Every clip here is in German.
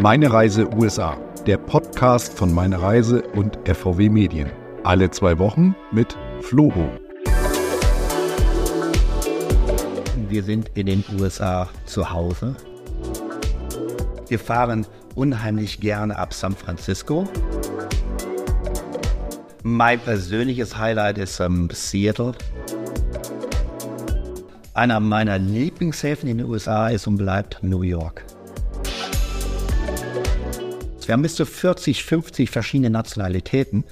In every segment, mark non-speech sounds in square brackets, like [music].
Meine Reise USA, der Podcast von Meine Reise und FVW Medien. Alle zwei Wochen mit Floho. Wir sind in den USA zu Hause. Wir fahren unheimlich gerne ab San Francisco. Mein persönliches Highlight ist ähm, Seattle. Einer meiner Lieblingshäfen in den USA ist und bleibt New York. Wir haben bis zu 40, 50 verschiedene Nationalitäten.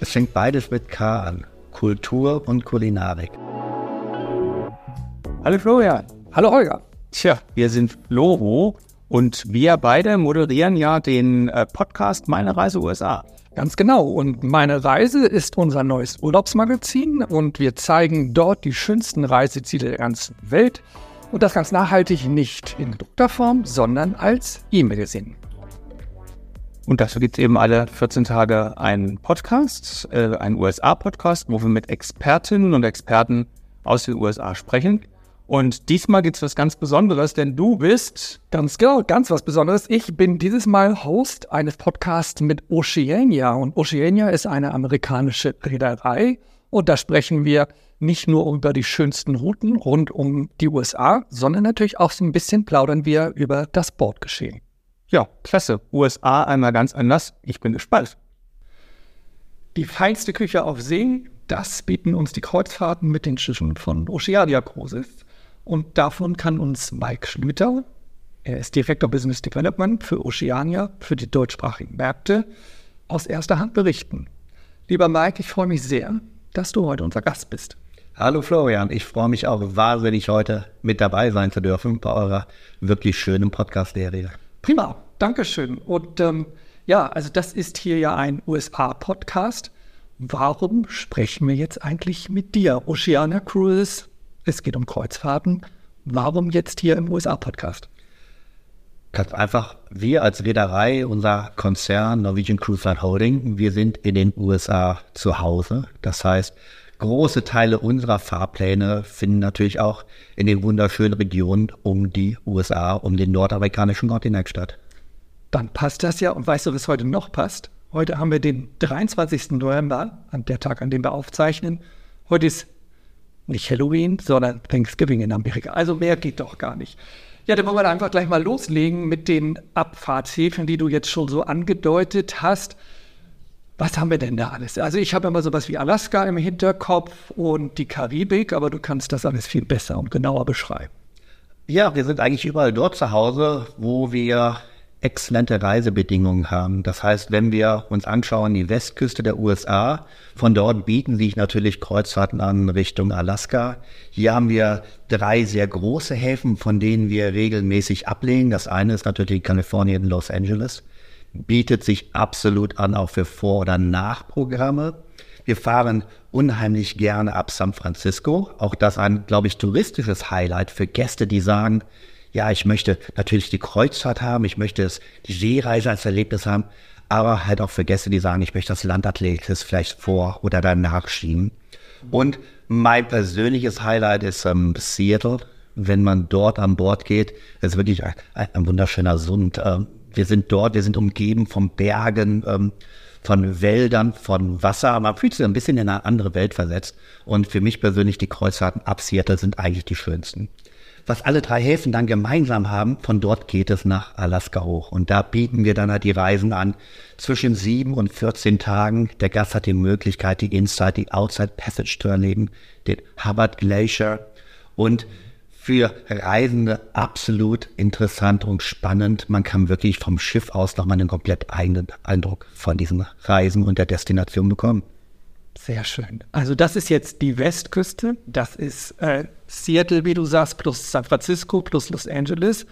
Es fängt beides mit K an. Kultur und Kulinarik. Hallo Florian. Hallo Holger. Tja, wir sind Floro und wir beide moderieren ja den äh, Podcast Meine Reise USA. Ganz genau. Und meine Reise ist unser neues Urlaubsmagazin und wir zeigen dort die schönsten Reiseziele der ganzen Welt. Und das ganz nachhaltig nicht in gedruckter Form, sondern als E-Magazin. Und dazu gibt es eben alle 14 Tage einen Podcast, äh, einen USA-Podcast, wo wir mit Expertinnen und Experten aus den USA sprechen. Und diesmal gibt es was ganz Besonderes, denn du bist. Ganz genau, ganz was Besonderes. Ich bin dieses Mal Host eines Podcasts mit Oceania. Und Oceania ist eine amerikanische Reederei. Und da sprechen wir nicht nur über die schönsten Routen rund um die USA, sondern natürlich auch so ein bisschen plaudern wir über das Bordgeschehen. Ja, klasse. USA einmal ganz anders. Ich bin gespannt. Die feinste Küche auf See, das bieten uns die Kreuzfahrten mit den Schiffen von Oceania Cruises. Und davon kann uns Mike Schlüter, er ist Direktor Business Development für Oceania, für die deutschsprachigen Märkte, aus erster Hand berichten. Lieber Mike, ich freue mich sehr, dass du heute unser Gast bist. Hallo Florian, ich freue mich auch wahnsinnig heute mit dabei sein zu dürfen bei eurer wirklich schönen Podcast-Serie. Prima, Dankeschön. Und ähm, ja, also das ist hier ja ein USA-Podcast. Warum sprechen wir jetzt eigentlich mit dir? Oceania Cruises es geht um Kreuzfahrten. Warum jetzt hier im USA-Podcast? Ganz einfach, wir als Reederei, unser Konzern Norwegian Cruise Line Holding, wir sind in den USA zu Hause. Das heißt, große Teile unserer Fahrpläne finden natürlich auch in den wunderschönen Regionen um die USA, um den nordamerikanischen Kontinent statt. Dann passt das ja. Und weißt du, was heute noch passt? Heute haben wir den 23. November, an der Tag, an dem wir aufzeichnen. Heute ist nicht Halloween, sondern Thanksgiving in Amerika. Also mehr geht doch gar nicht. Ja, dann wollen wir einfach gleich mal loslegen mit den Abfahrtshäfen, die du jetzt schon so angedeutet hast. Was haben wir denn da alles? Also ich habe immer sowas wie Alaska im Hinterkopf und die Karibik, aber du kannst das alles viel besser und genauer beschreiben. Ja, wir sind eigentlich überall dort zu Hause, wo wir exzellente Reisebedingungen haben. Das heißt, wenn wir uns anschauen, die Westküste der USA, von dort bieten sich natürlich Kreuzfahrten an Richtung Alaska. Hier haben wir drei sehr große Häfen, von denen wir regelmäßig ablehnen. Das eine ist natürlich Kalifornien, Los Angeles. Bietet sich absolut an, auch für Vor- oder Nachprogramme. Wir fahren unheimlich gerne ab San Francisco. Auch das ein, glaube ich, touristisches Highlight für Gäste, die sagen, ja, ich möchte natürlich die Kreuzfahrt haben, ich möchte es, die Seereise als Erlebnis haben, aber halt auch für Gäste, die sagen, ich möchte das Landathletics vielleicht vor oder danach schieben. Und mein persönliches Highlight ist ähm, Seattle. Wenn man dort an Bord geht, ist wirklich ein, ein wunderschöner Sund. Ähm, wir sind dort, wir sind umgeben von Bergen, ähm, von Wäldern, von Wasser. Man fühlt sich ein bisschen in eine andere Welt versetzt. Und für mich persönlich die Kreuzfahrten ab Seattle sind eigentlich die schönsten was alle drei Häfen dann gemeinsam haben, von dort geht es nach Alaska hoch. Und da bieten wir dann halt die Reisen an zwischen sieben und 14 Tagen. Der Gast hat die Möglichkeit, die Inside, die Outside Passage zu erleben, den Hubbard Glacier und für Reisende absolut interessant und spannend. Man kann wirklich vom Schiff aus nochmal einen komplett eigenen Eindruck von diesen Reisen und der Destination bekommen. Sehr schön. Also das ist jetzt die Westküste. Das ist äh, Seattle, wie du sagst, plus San Francisco, plus Los Angeles.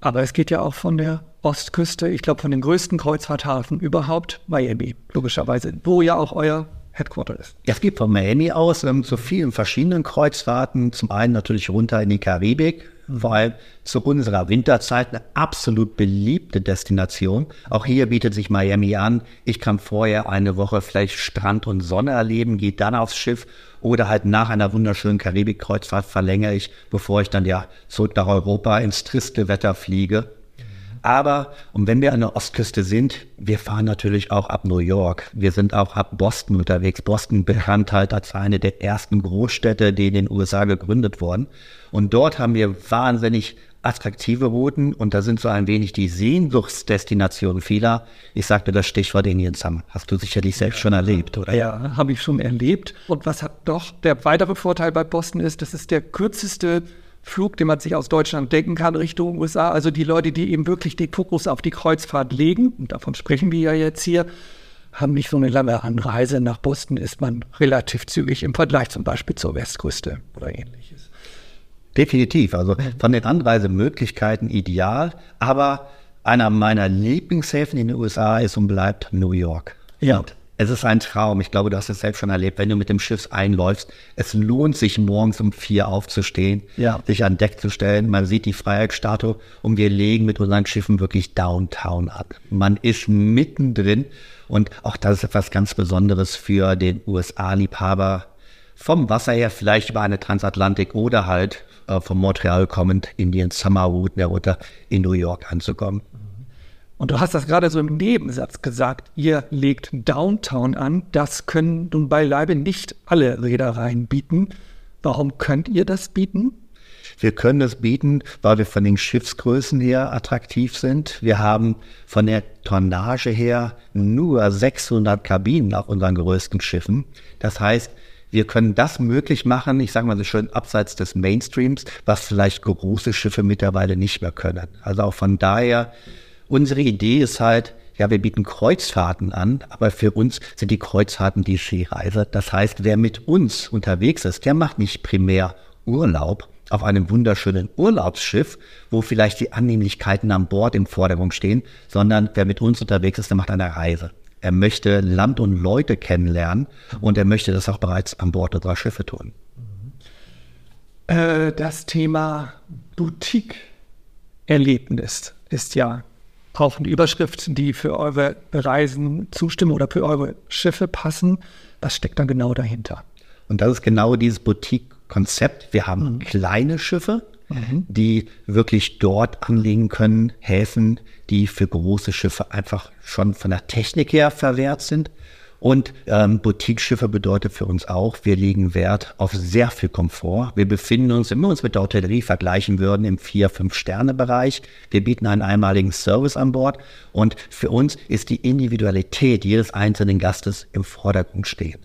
Aber es geht ja auch von der Ostküste, ich glaube von dem größten Kreuzfahrthafen überhaupt, Miami, logischerweise, wo ja auch euer Headquarter ist. Ja, es geht von Miami aus ähm, zu vielen verschiedenen Kreuzfahrten. Zum einen natürlich runter in die Karibik. allem zu unserer Winterzeit eine absolut beliebte Destination. Auch hier bietet sich Miami an. Ich kann vorher eine Woche vielleicht Strand und Sonne erleben, gehe dann aufs Schiff oder halt nach einer wunderschönen Karibikkreuzfahrt verlängere ich, bevor ich dann ja zurück nach Europa ins triste Wetter fliege. Aber, und wenn wir an der Ostküste sind, wir fahren natürlich auch ab New York. Wir sind auch ab Boston unterwegs. Boston bekannt halt als eine der ersten Großstädte, die in den USA gegründet wurden. Und dort haben wir wahnsinnig attraktive Routen und da sind so ein wenig die Sehnsuchtsdestinationen vieler. Ich sagte das Stichwort Indian Summer. Hast du sicherlich selbst schon erlebt, oder? Ja, habe ich schon erlebt. Und was hat doch der weitere Vorteil bei Boston ist, das ist der kürzeste Flug, den man sich aus Deutschland denken kann Richtung USA. Also die Leute, die eben wirklich den Fokus auf die Kreuzfahrt legen, und davon sprechen wir ja jetzt hier, haben nicht so eine lange Anreise. Nach Boston ist man relativ zügig im Vergleich zum Beispiel zur Westküste oder ähnliches. Definitiv. Also von den Anreisemöglichkeiten ideal, aber einer meiner Lieblingshäfen in den USA ist und bleibt New York. Ja. Und es ist ein Traum. Ich glaube, du hast es selbst schon erlebt, wenn du mit dem Schiff einläufst. Es lohnt sich, morgens um vier aufzustehen, ja. sich an Deck zu stellen. Man sieht die Freiheitsstatue und wir legen mit unseren Schiffen wirklich Downtown ab. Man ist mittendrin und auch das ist etwas ganz Besonderes für den USA-Liebhaber. Vom Wasser her vielleicht über eine Transatlantik oder halt äh, von Montreal kommend in den Summer Route der Route in New York anzukommen. Und du hast das gerade so im Nebensatz gesagt, ihr legt Downtown an. Das können nun beileibe nicht alle Reedereien bieten. Warum könnt ihr das bieten? Wir können das bieten, weil wir von den Schiffsgrößen her attraktiv sind. Wir haben von der Tonnage her nur 600 Kabinen auf unseren größten Schiffen. Das heißt, wir können das möglich machen, ich sage mal so schön, abseits des Mainstreams, was vielleicht große Schiffe mittlerweile nicht mehr können. Also auch von daher Unsere Idee ist halt, ja, wir bieten Kreuzfahrten an, aber für uns sind die Kreuzfahrten die Skireise. Das heißt, wer mit uns unterwegs ist, der macht nicht primär Urlaub auf einem wunderschönen Urlaubsschiff, wo vielleicht die Annehmlichkeiten an Bord im Vordergrund stehen, sondern wer mit uns unterwegs ist, der macht eine Reise. Er möchte Land und Leute kennenlernen und er möchte das auch bereits an Bord unserer Schiffe tun. Äh, das Thema Boutique-Erlebnis ist ja auch eine Überschrift, die für eure Reisen zustimmen oder für eure Schiffe passen. Was steckt dann genau dahinter? Und das ist genau dieses Boutique-Konzept. Wir haben mhm. kleine Schiffe, mhm. die wirklich dort anlegen können, Häfen, die für große Schiffe einfach schon von der Technik her verwehrt sind. Und ähm, Boutique-Schiffe bedeutet für uns auch, wir legen Wert auf sehr viel Komfort. Wir befinden uns, wenn wir uns mit der Hotellerie vergleichen würden, im 4-5-Sterne-Bereich. Wir bieten einen einmaligen Service an Bord. Und für uns ist die Individualität jedes einzelnen Gastes im Vordergrund stehen.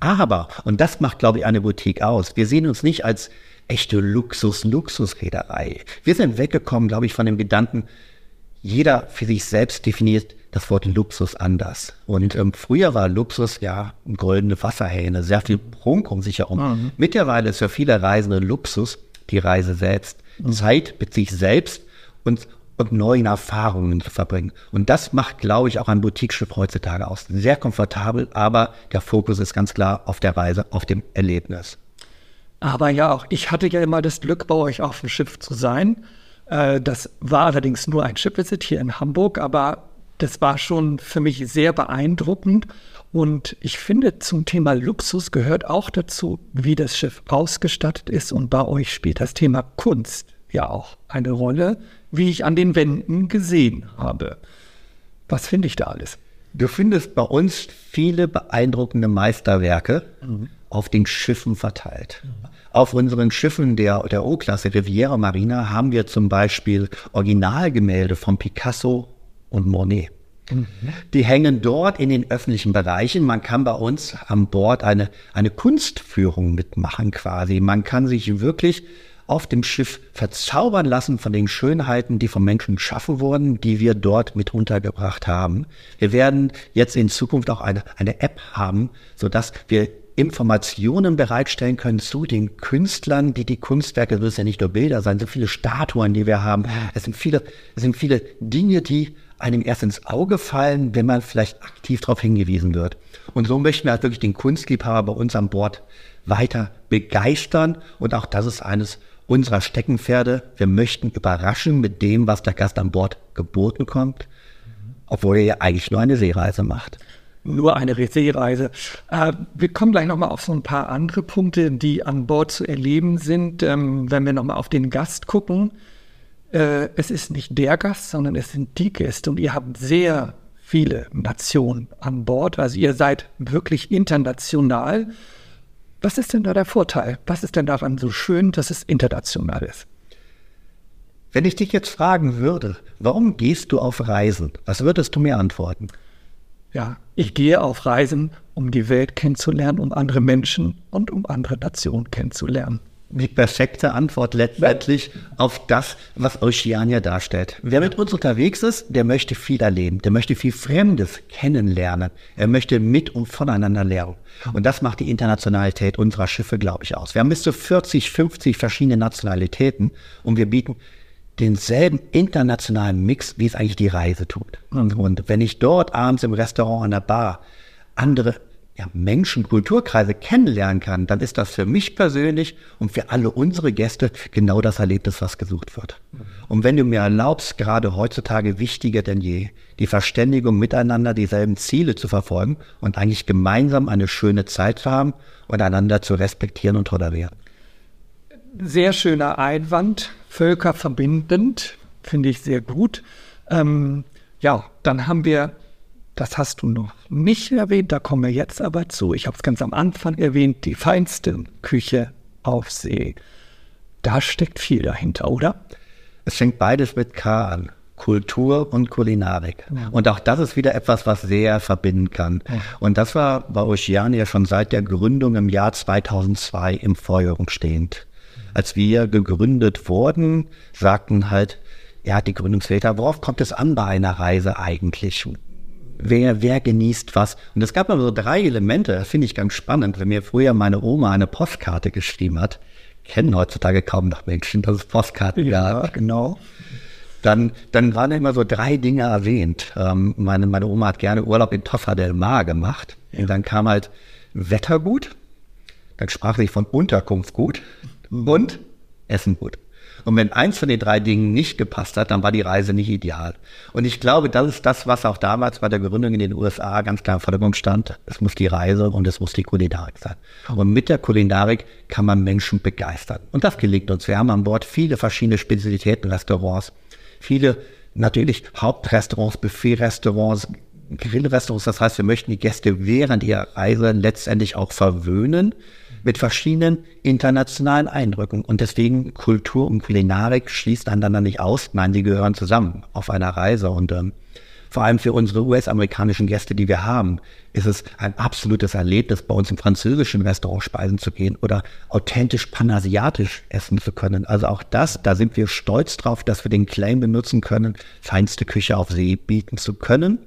Aber, und das macht, glaube ich, eine Boutique aus, wir sehen uns nicht als echte Luxus-Luxusreederei. Wir sind weggekommen, glaube ich, von dem Gedanken, jeder für sich selbst definiert das Wort Luxus anders. Und ähm, früher war Luxus ja goldene Wasserhähne, sehr viel Prunk um sich herum. Mhm. Mittlerweile ist für viele Reisende Luxus die Reise selbst. Mhm. Zeit mit sich selbst und, und neuen Erfahrungen zu verbringen. Und das macht, glaube ich, auch ein Boutique-Schiff heutzutage aus. Sehr komfortabel, aber der Fokus ist ganz klar auf der Reise, auf dem Erlebnis. Aber ja, auch ich hatte ja immer das Glück, bei euch auf dem Schiff zu sein. Äh, das war allerdings nur ein Shipvisit hier in Hamburg, aber das war schon für mich sehr beeindruckend. Und ich finde, zum Thema Luxus gehört auch dazu, wie das Schiff ausgestattet ist. Und bei euch spielt das Thema Kunst ja auch eine Rolle, wie ich an den Wänden gesehen habe. Was finde ich da alles? Du findest bei uns viele beeindruckende Meisterwerke mhm. auf den Schiffen verteilt. Mhm. Auf unseren Schiffen der, der O-Klasse Riviera Marina haben wir zum Beispiel Originalgemälde von Picasso und Monet. Mhm. Die hängen dort in den öffentlichen Bereichen. Man kann bei uns an Bord eine, eine Kunstführung mitmachen quasi. Man kann sich wirklich auf dem Schiff verzaubern lassen von den Schönheiten, die vom Menschen geschaffen wurden, die wir dort mit untergebracht haben. Wir werden jetzt in Zukunft auch eine, eine App haben, sodass wir Informationen bereitstellen können zu den Künstlern, die die Kunstwerke, das müssen ja nicht nur Bilder sein, sind viele Statuen, die wir haben. Es sind viele, es sind viele Dinge, die einem erst ins Auge fallen, wenn man vielleicht aktiv darauf hingewiesen wird. Und so möchten wir halt wirklich den Kunstliebhaber bei uns an Bord weiter begeistern. Und auch das ist eines unserer Steckenpferde. Wir möchten überraschen mit dem, was der Gast an Bord geboten kommt, obwohl er ja eigentlich nur eine Seereise macht. Nur eine Seereise. Äh, wir kommen gleich nochmal auf so ein paar andere Punkte, die an Bord zu erleben sind. Ähm, wenn wir nochmal auf den Gast gucken, äh, es ist nicht der Gast, sondern es sind die Gäste und ihr habt sehr viele Nationen an Bord. Also ihr seid wirklich international. Was ist denn da der Vorteil? Was ist denn daran so schön, dass es international ist? Wenn ich dich jetzt fragen würde, warum gehst du auf Reisen? Was würdest du mir antworten? Ja, ich gehe auf Reisen, um die Welt kennenzulernen, um andere Menschen und um andere Nationen kennenzulernen die perfekte Antwort letztendlich auf das, was Oceania darstellt. Wer mit uns unterwegs ist, der möchte viel erleben, der möchte viel Fremdes kennenlernen, er möchte mit und voneinander lernen. Und das macht die Internationalität unserer Schiffe, glaube ich, aus. Wir haben bis zu 40, 50 verschiedene Nationalitäten und wir bieten denselben internationalen Mix, wie es eigentlich die Reise tut. Und wenn ich dort abends im Restaurant an der Bar andere ja, Menschen, Kulturkreise kennenlernen kann, dann ist das für mich persönlich und für alle unsere Gäste genau das Erlebnis, was gesucht wird. Und wenn du mir erlaubst, gerade heutzutage wichtiger denn je, die Verständigung miteinander, dieselben Ziele zu verfolgen und eigentlich gemeinsam eine schöne Zeit zu haben und einander zu respektieren und tolerieren. Sehr schöner Einwand, völkerverbindend, finde ich sehr gut. Ähm, ja, dann haben wir das hast du noch nicht erwähnt, da kommen wir jetzt aber zu. Ich habe es ganz am Anfang erwähnt, die feinste Küche auf See. Da steckt viel dahinter, oder? Es fängt beides mit K an. Kultur und Kulinarik. Ja. Und auch das ist wieder etwas, was sehr verbinden kann. Ja. Und das war bei Oceania schon seit der Gründung im Jahr 2002 im Vordergrund stehend. Als wir gegründet wurden, sagten halt, ja, die Gründungsväter, worauf kommt es an bei einer Reise eigentlich? Wer, wer genießt was. Und es gab aber so drei Elemente, das finde ich ganz spannend. Wenn mir früher meine Oma eine Postkarte geschrieben hat, kennen heutzutage kaum noch Menschen, dass es Postkarten ja, gab. genau. Dann, dann waren immer so drei Dinge erwähnt. Ähm, meine, meine Oma hat gerne Urlaub in Toffa del Mar gemacht. Ja. Und dann kam halt Wetter gut, dann sprach sich von Unterkunft gut und Essen gut. Und wenn eins von den drei Dingen nicht gepasst hat, dann war die Reise nicht ideal. Und ich glaube, das ist das, was auch damals bei der Gründung in den USA ganz klar im Vordergrund stand. Es muss die Reise und es muss die Kulinarik sein. Und mit der Kulinarik kann man Menschen begeistern. Und das gelingt uns. Wir haben an Bord viele verschiedene Spezialitäten, Restaurants, viele natürlich Hauptrestaurants, Buffetrestaurants, Grillrestaurants. Das heißt, wir möchten die Gäste während ihrer Reise letztendlich auch verwöhnen mit verschiedenen internationalen Eindrücken. Und deswegen Kultur und Kulinarik schließt einander nicht aus. Nein, die gehören zusammen auf einer Reise. Und ähm, vor allem für unsere US-amerikanischen Gäste, die wir haben, ist es ein absolutes Erlebnis, bei uns im französischen Restaurant speisen zu gehen oder authentisch panasiatisch essen zu können. Also auch das, da sind wir stolz drauf, dass wir den Claim benutzen können, feinste Küche auf See bieten zu können.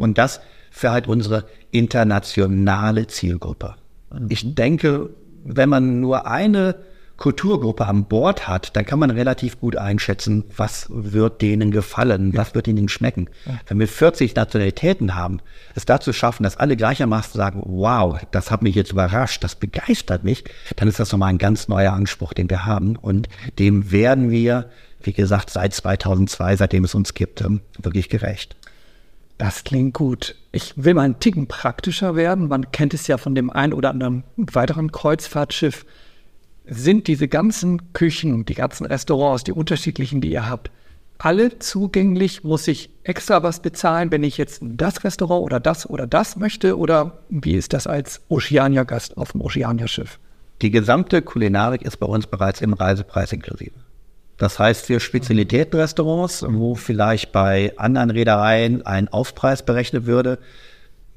Und das für halt unsere internationale Zielgruppe. Ich denke, wenn man nur eine Kulturgruppe an Bord hat, dann kann man relativ gut einschätzen, was wird denen gefallen, was wird ihnen schmecken. Wenn wir 40 Nationalitäten haben, es dazu schaffen, dass alle gleichermaßen sagen, wow, das hat mich jetzt überrascht, das begeistert mich, dann ist das nochmal ein ganz neuer Anspruch, den wir haben. Und dem werden wir, wie gesagt, seit 2002, seitdem es uns gibt, ähm, wirklich gerecht. Das klingt gut. Ich will mal einen Ticken praktischer werden. Man kennt es ja von dem einen oder anderen weiteren Kreuzfahrtschiff. Sind diese ganzen Küchen und die ganzen Restaurants, die unterschiedlichen, die ihr habt, alle zugänglich? Muss ich extra was bezahlen, wenn ich jetzt das Restaurant oder das oder das möchte? Oder wie ist das als Oceania-Gast auf dem Oceania-Schiff? Die gesamte Kulinarik ist bei uns bereits im Reisepreis inklusive. Das heißt, für Spezialitätenrestaurants, wo vielleicht bei anderen Reedereien ein Aufpreis berechnet würde,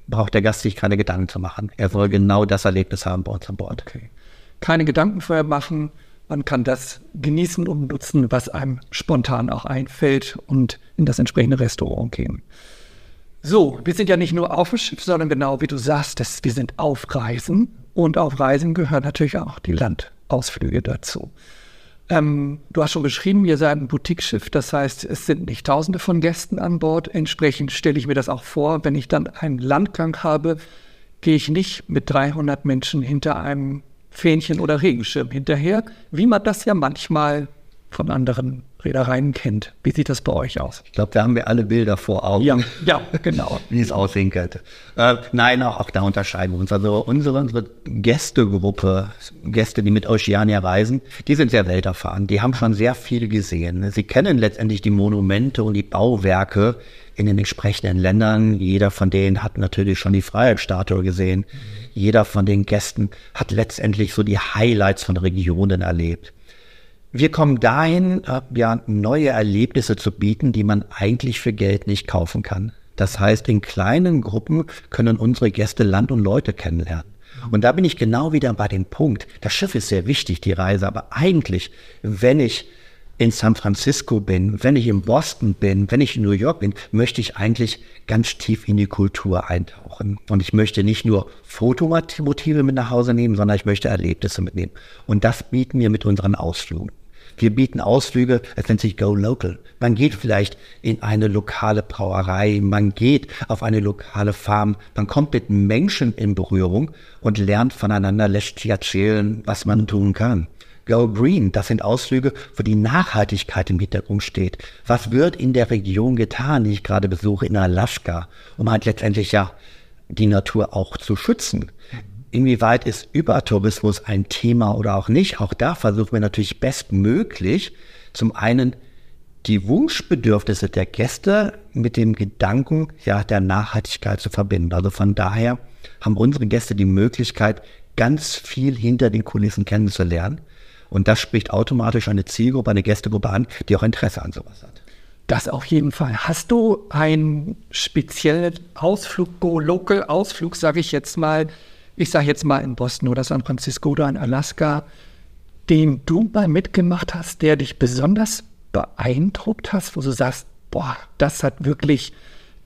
braucht der Gast sich keine Gedanken zu machen. Er soll genau das Erlebnis haben bei uns an Bord. Okay. Keine Gedanken vorher machen. Man kann das genießen und nutzen, was einem spontan auch einfällt und in das entsprechende Restaurant gehen. So, wir sind ja nicht nur auf dem Schiff, sondern genau wie du sagst, das, wir sind auf Reisen. Und auf Reisen gehören natürlich auch die Landausflüge dazu. Ähm, du hast schon beschrieben, ihr seid ein Boutique-Schiff, das heißt, es sind nicht Tausende von Gästen an Bord. Entsprechend stelle ich mir das auch vor, wenn ich dann einen Landgang habe, gehe ich nicht mit 300 Menschen hinter einem Fähnchen oder Regenschirm hinterher, wie man das ja manchmal von anderen Reedereien kennt. Wie sieht das bei euch aus? Ich glaube, da haben wir alle Bilder vor Augen. Ja, ja genau. [laughs] Wie es aussehen könnte. Äh, nein, auch, auch, da unterscheiden wir uns. Also unsere, unsere Gästegruppe, Gäste, die mit Oceania reisen, die sind sehr welterfahren. Die haben schon sehr viel gesehen. Sie kennen letztendlich die Monumente und die Bauwerke in den entsprechenden Ländern. Jeder von denen hat natürlich schon die Freiheitsstatue gesehen. Jeder von den Gästen hat letztendlich so die Highlights von Regionen erlebt. Wir kommen dahin, ja, neue Erlebnisse zu bieten, die man eigentlich für Geld nicht kaufen kann. Das heißt, in kleinen Gruppen können unsere Gäste Land und Leute kennenlernen. Und da bin ich genau wieder bei dem Punkt. Das Schiff ist sehr wichtig, die Reise, aber eigentlich, wenn ich in San Francisco bin, wenn ich in Boston bin, wenn ich in New York bin, möchte ich eigentlich ganz tief in die Kultur eintauchen. Und ich möchte nicht nur Fotomotive mit nach Hause nehmen, sondern ich möchte Erlebnisse mitnehmen. Und das bieten wir mit unseren Ausflügen. Wir bieten Ausflüge, es nennt sich Go Local. Man geht vielleicht in eine lokale Brauerei, man geht auf eine lokale Farm, man kommt mit Menschen in Berührung und lernt voneinander, lässt sich erzählen, was man tun kann. Go Green, das sind Ausflüge, wo die Nachhaltigkeit im Hintergrund steht. Was wird in der Region getan, die ich gerade besuche, in Alaska, um halt letztendlich ja die Natur auch zu schützen? Inwieweit ist Übertourismus ein Thema oder auch nicht? Auch da versuchen wir natürlich bestmöglich zum einen die Wunschbedürfnisse der Gäste mit dem Gedanken ja, der Nachhaltigkeit zu verbinden. Also von daher haben unsere Gäste die Möglichkeit, ganz viel hinter den Kulissen kennenzulernen. Und das spricht automatisch eine Zielgruppe, eine Gästegruppe an, die auch Interesse an sowas hat. Das auf jeden Fall. Hast du einen speziellen Ausflug, Go-Local-Ausflug, sage ich jetzt mal, ich sage jetzt mal in Boston oder San Francisco oder in Alaska, den du mal mitgemacht hast, der dich besonders beeindruckt hast, wo du sagst, boah, das hat wirklich,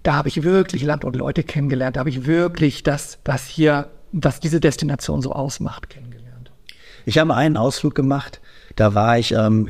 da habe ich wirklich Land und Leute kennengelernt, da habe ich wirklich das, was hier, was diese Destination so ausmacht, kennengelernt. Ich habe einen Ausflug gemacht, da war ich ähm,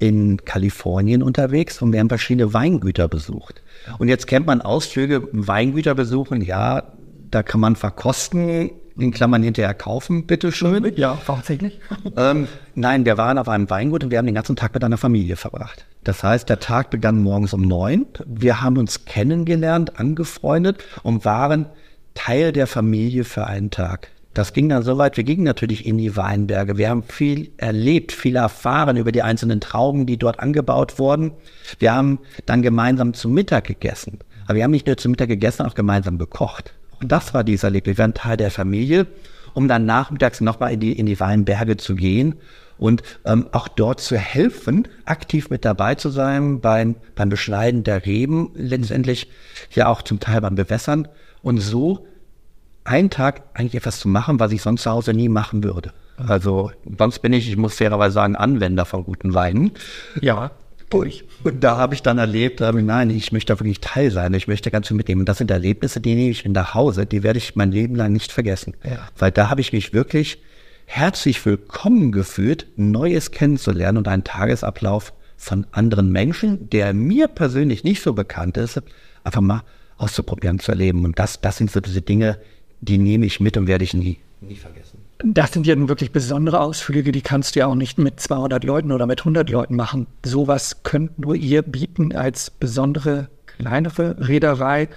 in Kalifornien unterwegs und wir haben verschiedene Weingüter besucht. Und jetzt kennt man Ausflüge, Weingüter besuchen, ja, da kann man verkosten, in Klammern hinterher kaufen, bitteschön. Ja, tatsächlich. [laughs] Ähm, nein, wir waren auf einem Weingut und wir haben den ganzen Tag mit einer Familie verbracht. Das heißt, der Tag begann morgens um neun. Wir haben uns kennengelernt, angefreundet und waren Teil der Familie für einen Tag. Das ging dann so weit, wir gingen natürlich in die Weinberge. Wir haben viel erlebt, viel erfahren über die einzelnen Trauben, die dort angebaut wurden. Wir haben dann gemeinsam zu Mittag gegessen. Aber wir haben nicht nur zu Mittag gegessen, auch gemeinsam gekocht. Und das war dieser Erlebnis. Wir waren Teil der Familie, um dann nachmittags nochmal in die, in die Weinberge zu gehen und ähm, auch dort zu helfen, aktiv mit dabei zu sein beim, beim Beschneiden der Reben, letztendlich ja auch zum Teil beim Bewässern und so einen Tag eigentlich etwas zu machen, was ich sonst zu Hause nie machen würde. Also sonst bin ich, ich muss fairerweise sagen, Anwender von guten Weinen. Ja durch. Und da habe ich dann erlebt, ich, nein, ich möchte da wirklich Teil sein, ich möchte ganz viel mitnehmen. Und das sind Erlebnisse, die nehme ich in nach Hause, die werde ich mein Leben lang nicht vergessen. Ja. Weil da habe ich mich wirklich herzlich willkommen gefühlt, Neues kennenzulernen und einen Tagesablauf von anderen Menschen, der mir persönlich nicht so bekannt ist, einfach mal auszuprobieren, zu erleben. Und das, das sind so diese Dinge, die nehme ich mit und werde ich nie, nie vergessen. Das sind ja wirklich besondere Ausflüge, die kannst du ja auch nicht mit 200 Leuten oder mit 100 Leuten machen. Sowas könnt nur ihr bieten als besondere kleinere Reederei.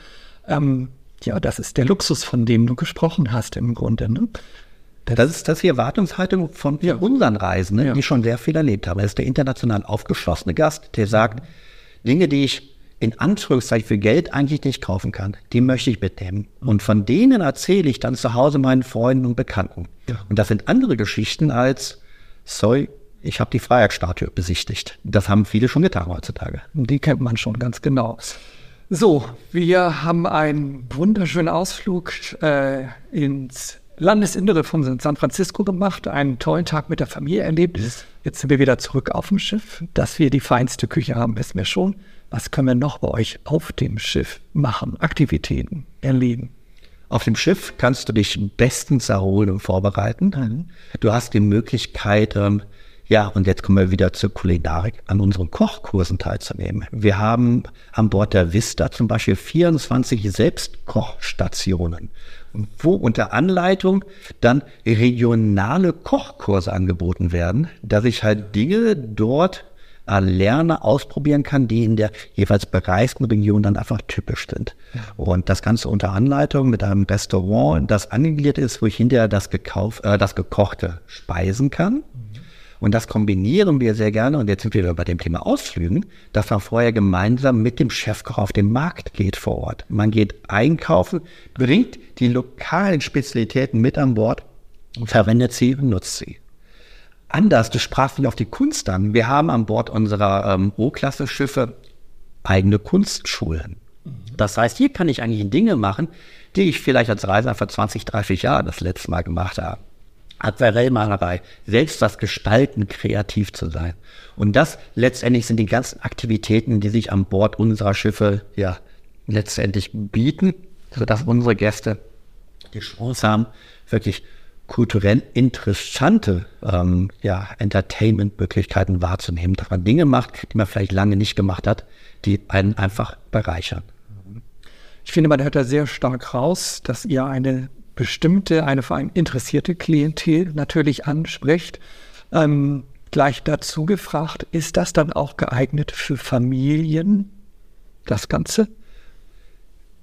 Ähm, ja, das ist der Luxus, von dem du gesprochen hast im Grunde. Ne? Das, das, ist das die Erwartungshaltung von ja. unseren Reisenden, ja. die schon sehr viel erlebt haben. Das ist der international aufgeschlossene Gast, der sagt, Dinge, die ich in Anführungszeichen für Geld eigentlich nicht kaufen kann, die möchte ich mitnehmen. Und von denen erzähle ich dann zu Hause meinen Freunden und Bekannten. Und das sind andere Geschichten als, sorry, ich habe die Freiheitsstatue besichtigt. Das haben viele schon getan heutzutage. Die kennt man schon ganz genau. So, wir haben einen wunderschönen Ausflug äh, ins Landesinnere von San Francisco gemacht, einen tollen Tag mit der Familie erlebt. Jetzt sind wir wieder zurück auf dem Schiff. Dass wir die feinste Küche haben, wissen wir schon. Was können wir noch bei euch auf dem Schiff machen? Aktivitäten erleben? Auf dem Schiff kannst du dich bestens erholen und vorbereiten. Mhm. Du hast die Möglichkeit, ähm, Ja, und jetzt kommen wir wieder zur Kulinarik, an unseren Kochkursen teilzunehmen. Wir haben an Bord der Vista zum Beispiel 24 Selbstkochstationen, wo unter Anleitung dann regionale Kochkurse angeboten werden, dass ich halt Dinge dort lerne, ausprobieren kann, die in der jeweils bereisten Region dann einfach typisch sind. Und das Ganze unter Anleitung mit einem Restaurant, das angegliedert ist, wo ich hinterher das, gekauf, äh, das gekochte speisen kann. Und das kombinieren wir sehr gerne. Und jetzt sind wir bei dem Thema Ausflügen, dass man vorher gemeinsam mit dem Chefkoch auf den Markt geht vor Ort. Man geht einkaufen, bringt die lokalen Spezialitäten mit an Bord, verwendet sie und nutzt sie anders. Du sprachst nicht auf die Kunst an. Wir haben an Bord unserer ähm, O-Klasse-Schiffe eigene Kunstschulen. Das heißt, hier kann ich eigentlich Dinge machen, die ich vielleicht als Reiser vor 20, 30 Jahren das letzte Mal gemacht habe. Aquarellmalerei, selbst das Gestalten, kreativ zu sein. Und das letztendlich sind die ganzen Aktivitäten, die sich an Bord unserer Schiffe ja letztendlich bieten, sodass unsere Gäste die Chance haben, wirklich kulturell interessante ähm, ja, Entertainment-Möglichkeiten wahrzunehmen, dass man Dinge macht, die man vielleicht lange nicht gemacht hat, die einen einfach bereichern. Ich finde, man hört da sehr stark raus, dass ihr eine bestimmte, eine vor allem interessierte Klientel natürlich anspricht. Ähm, gleich dazu gefragt, ist das dann auch geeignet für Familien, das Ganze?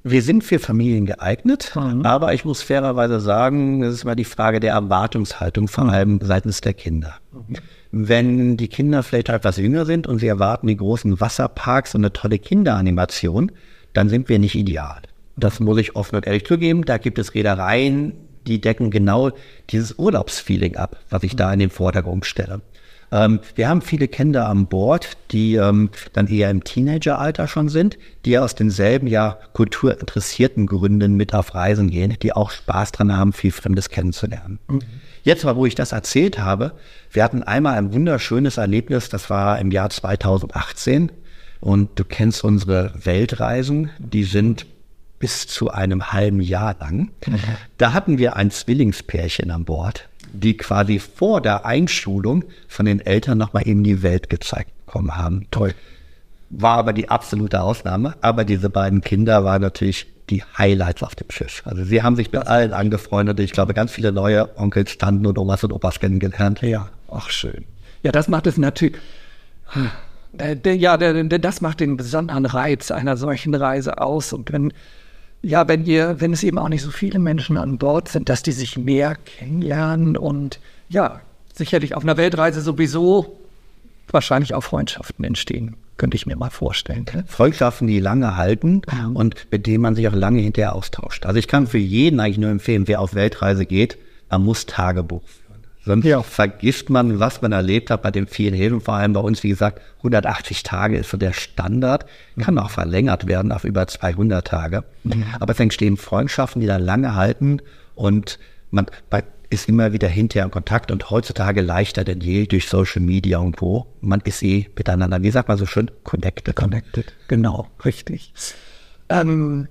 Wir sind für Familien geeignet, mhm. aber ich muss fairerweise sagen, es ist mal die Frage der Erwartungshaltung, vor allem seitens der Kinder. Mhm. Wenn die Kinder vielleicht etwas jünger sind und sie erwarten die großen Wasserparks und eine tolle Kinderanimation, dann sind wir nicht ideal. Das muss ich offen und ehrlich zugeben. Da gibt es Reedereien, die decken genau dieses Urlaubsfeeling ab, was ich da in den Vordergrund stelle. Ähm, wir haben viele Kinder an Bord, die ähm, dann eher im Teenageralter schon sind, die aus denselben ja kulturinteressierten Gründen mit auf Reisen gehen, die auch Spaß dran haben, viel Fremdes kennenzulernen. Mhm. Jetzt mal, wo ich das erzählt habe, wir hatten einmal ein wunderschönes Erlebnis, das war im Jahr 2018 und du kennst unsere Weltreisen, die sind bis zu einem halben Jahr lang. Mhm. Da hatten wir ein Zwillingspärchen an Bord die quasi vor der Einschulung von den Eltern nochmal eben die Welt gezeigt bekommen haben. Toll. War aber die absolute Ausnahme. Aber diese beiden Kinder waren natürlich die Highlights auf dem Schiff. Also sie haben sich mit allen angefreundet. Ich glaube, ganz viele neue Onkels, Tanten und Omas und Opas kennengelernt. Ja, ach schön. Ja, das macht es natürlich. Äh, ja, das macht den besonderen Reiz einer solchen Reise aus. Und wenn ja, wenn ihr, wenn es eben auch nicht so viele Menschen an Bord sind, dass die sich mehr kennenlernen und ja, sicherlich auf einer Weltreise sowieso wahrscheinlich auch Freundschaften entstehen, könnte ich mir mal vorstellen. Freundschaften, die lange halten mhm. und mit denen man sich auch lange hinterher austauscht. Also ich kann für jeden eigentlich nur empfehlen, wer auf Weltreise geht, man muss Tagebuch Sonst ja. vergisst man, was man erlebt hat bei den vielen Hilfen. Vor allem bei uns, wie gesagt, 180 Tage ist so der Standard. Kann auch verlängert werden auf über 200 Tage. Mhm. Aber es entstehen Freundschaften, die dann lange halten und man ist immer wieder hinterher in Kontakt und heutzutage leichter denn je durch Social Media und Co. Man ist eh miteinander, wie sagt man so schön, connected. Connected, genau, richtig. Ähm,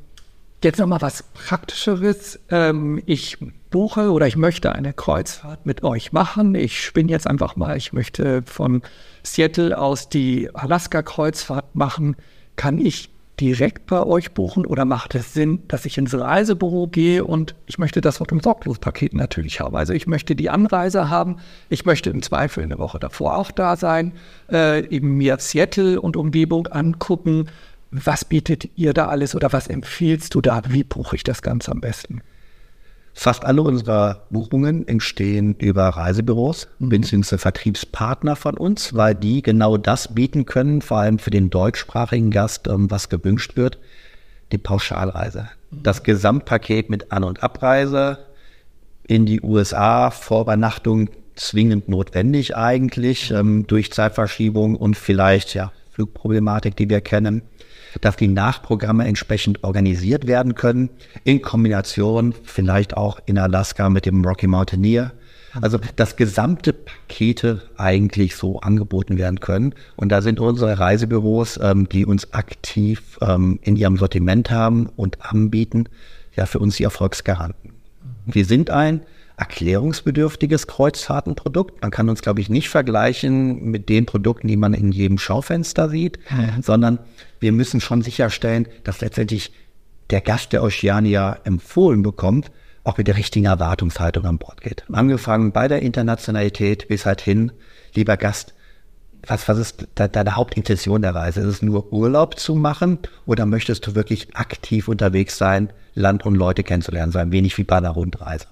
Jetzt nochmal was Praktischeres. Ähm, ich buche oder ich möchte eine Kreuzfahrt mit euch machen. Ich spinne jetzt einfach mal, ich möchte von Seattle aus die Alaska-Kreuzfahrt machen. Kann ich direkt bei euch buchen oder macht es Sinn, dass ich ins Reisebüro gehe und ich möchte das mit dem Sorglospaket natürlich haben. Also ich möchte die Anreise haben, ich möchte im Zweifel eine Woche davor auch da sein, äh, eben mir Seattle und Umgebung angucken was bietet ihr da alles oder was empfiehlst du da? Wie buche ich das Ganze am besten? Fast alle unserer Buchungen entstehen über Reisebüros mhm. bzw. Vertriebspartner von uns, weil die genau das bieten können, vor allem für den deutschsprachigen Gast, ähm, was gewünscht wird, die Pauschalreise. Mhm. Das Gesamtpaket mit An- und Abreise in die USA, Vorübernachtung zwingend notwendig eigentlich, ähm, durch Zeitverschiebung und vielleicht ja Flugproblematik, die wir kennen dass die Nachprogramme entsprechend organisiert werden können, in Kombination vielleicht auch in Alaska mit dem Rocky Mountaineer. Also dass gesamte Pakete eigentlich so angeboten werden können. Und da sind unsere Reisebüros, ähm, die uns aktiv ähm, in ihrem Sortiment haben und anbieten, ja für uns die Erfolgsgaranten. Wir sind ein erklärungsbedürftiges Kreuzfahrtenprodukt. Man kann uns, glaube ich, nicht vergleichen mit den Produkten, die man in jedem Schaufenster sieht, mhm. sondern wir müssen schon sicherstellen, dass letztendlich der Gast der Oceania empfohlen bekommt, auch mit der richtigen Erwartungshaltung an Bord geht. Angefangen bei der Internationalität bis halt hin, lieber Gast, was, was ist deine Hauptintention der Reise? Ist es nur Urlaub zu machen oder möchtest du wirklich aktiv unterwegs sein, Land und Leute kennenzulernen, so ein wenig wie bei einer Rundreise?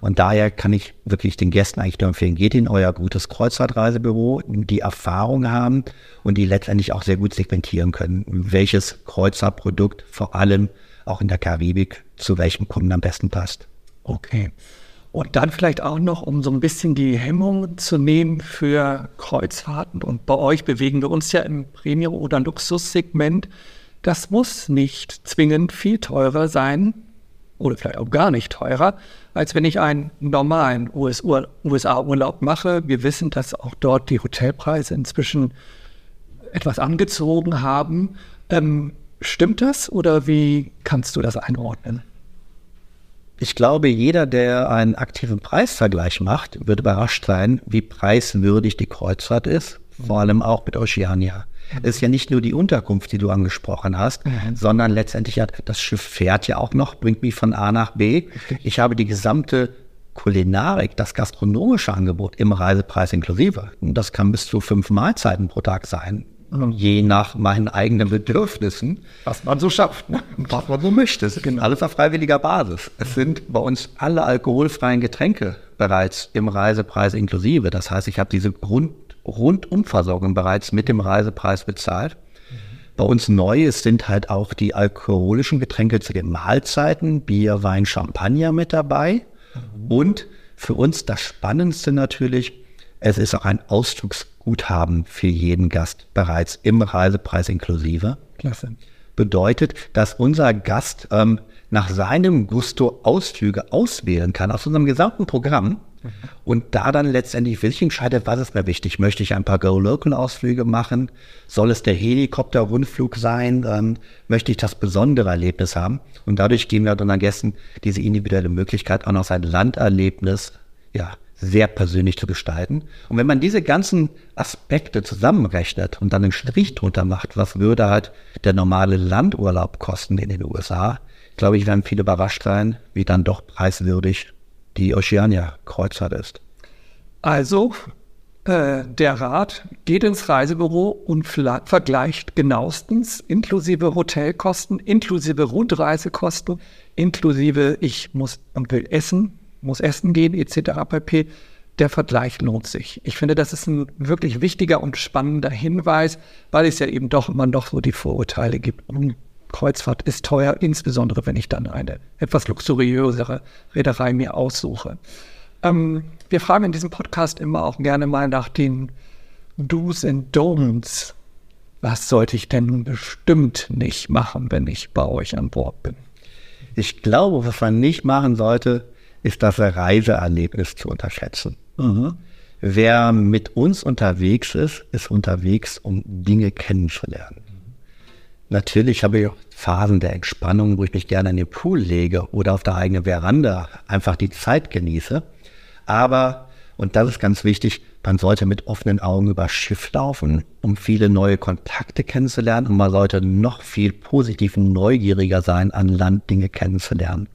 Und daher kann ich wirklich den Gästen eigentlich nur empfehlen, geht in euer gutes Kreuzfahrtreisebüro, die Erfahrung haben und die letztendlich auch sehr gut segmentieren können, welches Kreuzfahrtprodukt vor allem auch in der Karibik zu welchem Kunden am besten passt. Okay. Und dann vielleicht auch noch, um so ein bisschen die Hemmung zu nehmen für Kreuzfahrten. Und bei euch bewegen wir uns ja im Premium- oder Luxussegment. Das muss nicht zwingend viel teurer sein oder vielleicht auch gar nicht teurer, als wenn ich einen normalen USA-Urlaub mache. Wir wissen, dass auch dort die Hotelpreise inzwischen etwas angezogen haben. Ähm, stimmt das oder wie kannst du das einordnen? Ich glaube, jeder, der einen aktiven Preisvergleich macht, wird überrascht sein, wie preiswürdig die Kreuzfahrt ist, vor allem auch mit Oceania. Es ist ja nicht nur die Unterkunft, die du angesprochen hast, mhm. sondern letztendlich hat das Schiff fährt ja auch noch, bringt mich von A nach B. Ich habe die gesamte Kulinarik, das gastronomische Angebot im Reisepreis inklusive. Das kann bis zu fünf Mahlzeiten pro Tag sein je nach meinen eigenen Bedürfnissen. Was man so schafft. Ne? Was man so möchte. Es genau. alles auf freiwilliger Basis. Es sind bei uns alle alkoholfreien Getränke bereits im Reisepreis inklusive. Das heißt, ich habe diese Grund Rundumversorgung bereits mit dem Reisepreis bezahlt. Mhm. Bei uns neu sind halt auch die alkoholischen Getränke zu den Mahlzeiten, Bier, Wein, Champagner mit dabei. Mhm. Und für uns das Spannendste natürlich, es ist auch ein Ausflugsguthaben für jeden Gast bereits im Reisepreis inklusive. Klasse. Bedeutet, dass unser Gast ähm, nach seinem Gusto Ausflüge auswählen kann aus unserem gesamten Programm. Und da dann letztendlich für sich entscheidet, was ist mir wichtig. Möchte ich ein paar Go-Local-Ausflüge machen? Soll es der Helikopter-Rundflug sein? Ähm, möchte ich das besondere Erlebnis haben? Und dadurch geben wir unseren Gästen diese individuelle Möglichkeit, auch noch sein Landerlebnis ja, sehr persönlich zu gestalten. Und wenn man diese ganzen Aspekte zusammenrechnet und dann einen Strich drunter macht, was würde halt der normale Landurlaub kosten in den USA, glaube ich, werden viele überrascht sein, wie dann doch preiswürdig die Oceania-Kreuzfahrt ist. Also, äh, der Rat geht ins Reisebüro und vergleicht genauestens inklusive Hotelkosten, inklusive Rundreisekosten, inklusive ich muss und will essen, muss essen gehen etc. pp. Der Vergleich lohnt sich. Ich finde, das ist ein wirklich wichtiger und spannender Hinweis, weil es ja eben doch immer noch so die Vorurteile gibt. Kreuzfahrt ist teuer, insbesondere wenn ich dann eine etwas luxuriösere Reederei mir aussuche. Ähm, wir fragen in diesem Podcast immer auch gerne mal nach den Do's and Don'ts. Was sollte ich denn bestimmt nicht machen, wenn ich bei euch an Bord bin? Ich glaube, was man nicht machen sollte, ist das Reiseerlebnis zu unterschätzen. Mhm. Wer mit uns unterwegs ist, ist unterwegs, um Dinge kennenzulernen. Natürlich habe ich Phasen der Entspannung, wo ich mich gerne in den Pool lege oder auf der eigenen Veranda einfach die Zeit genieße. Aber, und das ist ganz wichtig, man sollte mit offenen Augen über Schiff laufen, um viele neue Kontakte kennenzulernen. Und man sollte noch viel positiv neugieriger sein, an Land Dinge kennenzulernen.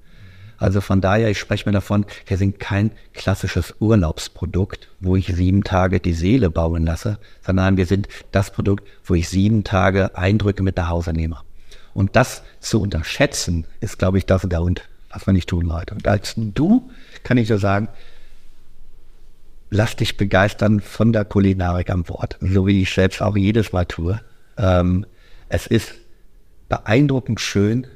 Also von daher, ich spreche mir davon, wir sind kein klassisches Urlaubsprodukt, wo ich sieben Tage die Seele bauen lasse, sondern wir sind das Produkt, wo ich sieben Tage Eindrücke mit nach Hause nehme. Und das zu unterschätzen, ist, glaube ich, das der Grund, was man nicht tun sollte. Und als du kann ich dir sagen, lass dich begeistern von der Kulinarik am Bord, so wie ich selbst auch jedes Mal tue. Ähm, es ist beeindruckend schön,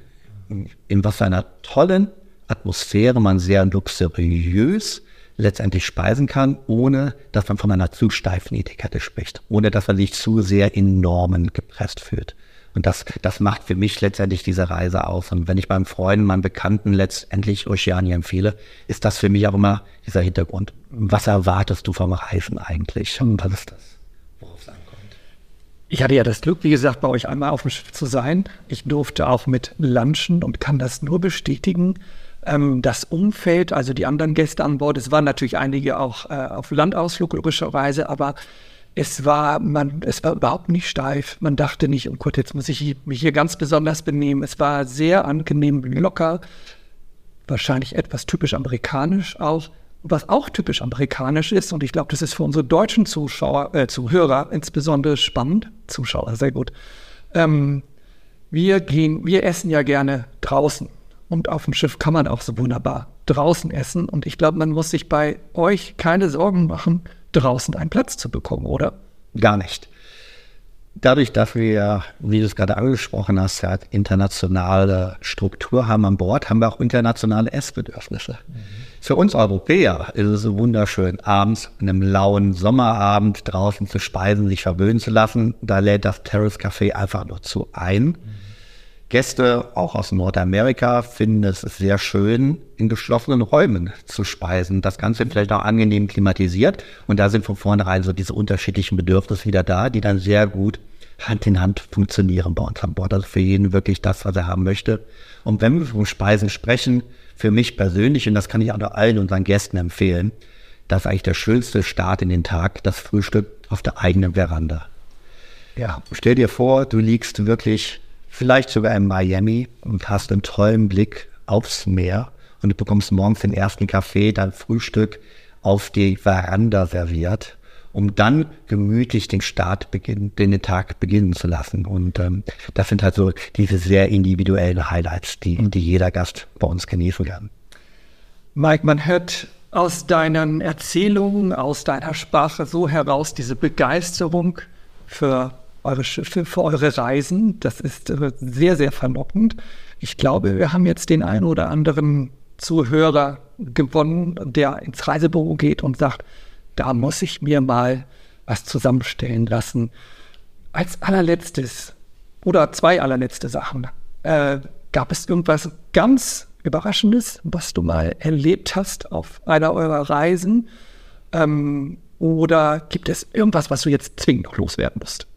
in was einer tollen Atmosphäre man sehr luxuriös letztendlich speisen kann, ohne dass man von einer zu steifen Etikette spricht, ohne dass man sich zu sehr in Normen gepresst fühlt. Und das, das macht für mich letztendlich diese Reise aus. Und wenn ich meinem Freunden, meinen Bekannten letztendlich Oceania empfehle, ist das für mich auch immer dieser Hintergrund. Was erwartest du vom Reisen eigentlich? Und was ist das, worauf es ankommt? Ich hatte ja das Glück, wie gesagt, bei euch einmal auf dem Schiff zu sein. Ich durfte auch mit lunchen und kann das nur bestätigen Ähm, das Umfeld, also die anderen Gäste an Bord, es waren natürlich einige auch äh, auf Landausflug logischerweise, aber es war, man, es war überhaupt nicht steif. Man dachte nicht, oh Gott, jetzt muss ich mich hier ganz besonders benehmen. Es war sehr angenehm, locker, wahrscheinlich etwas typisch amerikanisch auch. Was auch typisch amerikanisch ist, und ich glaube, das ist für unsere deutschen Zuschauer, äh, Zuhörer insbesondere spannend, Zuschauer, sehr gut. Ähm, wir gehen, wir essen ja gerne draußen. Und auf dem Schiff kann man auch so wunderbar draußen essen. Und ich glaube, man muss sich bei euch keine Sorgen machen, draußen einen Platz zu bekommen, oder? Gar nicht. Dadurch, dass wir, wie du es gerade angesprochen hast, ja, internationale Struktur haben an Bord, haben wir auch internationale Essbedürfnisse. Mhm. Für uns Europäer ist es so wunderschön, abends an einem lauen Sommerabend draußen zu speisen, sich verwöhnen zu lassen. Da lädt das Terrace Café einfach nur zu ein. Mhm. Gäste, auch aus Nordamerika, finden es sehr schön, in geschlossenen Räumen zu speisen. Das Ganze vielleicht auch angenehm klimatisiert. Und da sind von vornherein so diese unterschiedlichen Bedürfnisse wieder da, die dann sehr gut Hand in Hand funktionieren bei uns an Bord. Also für jeden wirklich das, was er haben möchte. Und wenn wir vom Speisen sprechen, für mich persönlich, und das kann ich auch noch allen unseren Gästen empfehlen, das ist eigentlich der schönste Start in den Tag, das Frühstück auf der eigenen Veranda. Ja, stell dir vor, du liegst wirklich vielleicht sogar in Miami und hast einen tollen Blick aufs Meer und du bekommst morgens den ersten Kaffee, dein Frühstück auf die Veranda serviert, um dann gemütlich den Start beginnen, den Tag beginnen zu lassen. Und ähm, das sind halt so diese sehr individuellen Highlights, die, die jeder Gast bei uns genießen kann. Mike, man hört aus deinen Erzählungen, aus deiner Sprache so heraus diese Begeisterung für eure Schiffe, für eure Reisen. Das ist äh, sehr, sehr verlockend. Ich glaube, wir haben jetzt den einen oder anderen Zuhörer gewonnen, der ins Reisebüro geht und sagt, da muss ich mir mal was zusammenstellen lassen. Als allerletztes oder zwei allerletzte Sachen. Äh, gab es irgendwas ganz Überraschendes, was du mal erlebt hast auf einer eurer Reisen? Ähm, oder gibt es irgendwas, was du jetzt zwingend noch loswerden musst?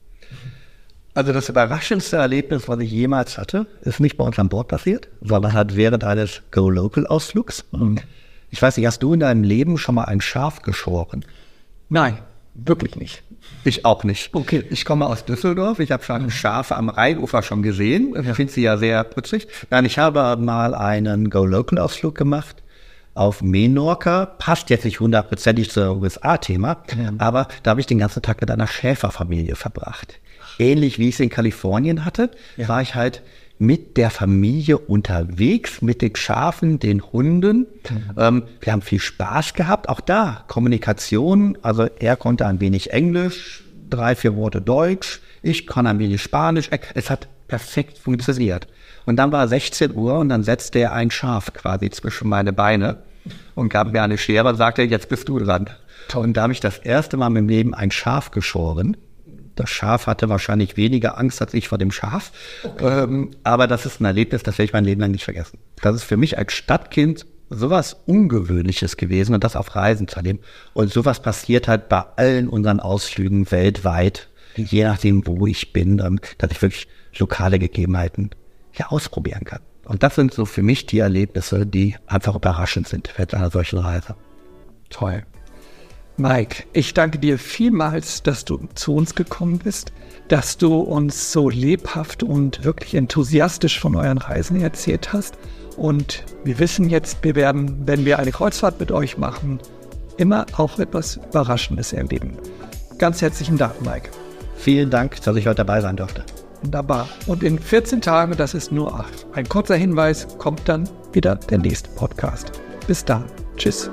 Also das überraschendste Erlebnis, was ich jemals hatte, ist nicht bei uns an Bord passiert, sondern hat während eines Go-Local-Ausflugs. Mhm. Ich weiß nicht, hast du in deinem Leben schon mal ein Schaf geschoren? Nein, wirklich nicht. Ich auch nicht. Okay. Ich komme aus Düsseldorf. Ich habe schon Schafe am Rheinufer schon gesehen. Ich finde sie ja sehr putzig. Nein, ich habe mal einen Go-Local-Ausflug gemacht auf Menorca. Passt jetzt nicht hundertprozentig zum USA-Thema, ja. aber da habe ich den ganzen Tag mit einer Schäferfamilie verbracht ähnlich wie ich es in Kalifornien hatte, ja. war ich halt mit der Familie unterwegs, mit den Schafen, den Hunden. Mhm. Ähm, wir haben viel Spaß gehabt. Auch da Kommunikation. Also er konnte ein wenig Englisch, drei, vier Worte Deutsch. Ich kann ein wenig Spanisch. Es hat perfekt funktioniert. Und dann war 16 Uhr und dann setzte er ein Schaf quasi zwischen meine Beine und gab mir eine Schere und sagte, jetzt bist du dran. Und da habe ich das erste Mal im Leben ein Schaf geschoren das Schaf hatte wahrscheinlich weniger Angst als ich vor dem Schaf. Okay. Ähm, aber das ist ein Erlebnis, das werde ich mein Leben lang nicht vergessen. Das ist für mich als Stadtkind sowas Ungewöhnliches gewesen und das auf Reisen zu erleben. Und sowas passiert halt bei allen unseren Ausflügen weltweit, je nachdem, wo ich bin, ähm, dass ich wirklich lokale Gegebenheiten ja ausprobieren kann. Und das sind so für mich die Erlebnisse, die einfach überraschend sind für einer solchen Reise. Toll. Mike, ich danke dir vielmals, dass du zu uns gekommen bist, dass du uns so lebhaft und wirklich enthusiastisch von euren Reisen erzählt hast. Und wir wissen jetzt, wir werden, wenn wir eine Kreuzfahrt mit euch machen, immer auch etwas Überraschendes erleben. Ganz herzlichen Dank, Mike. Vielen Dank, dass ich heute dabei sein durfte. Wunderbar. Und in 14 Tagen, das ist nur ein kurzer Hinweis, kommt dann wieder der nächste Podcast. Bis dann. Tschüss.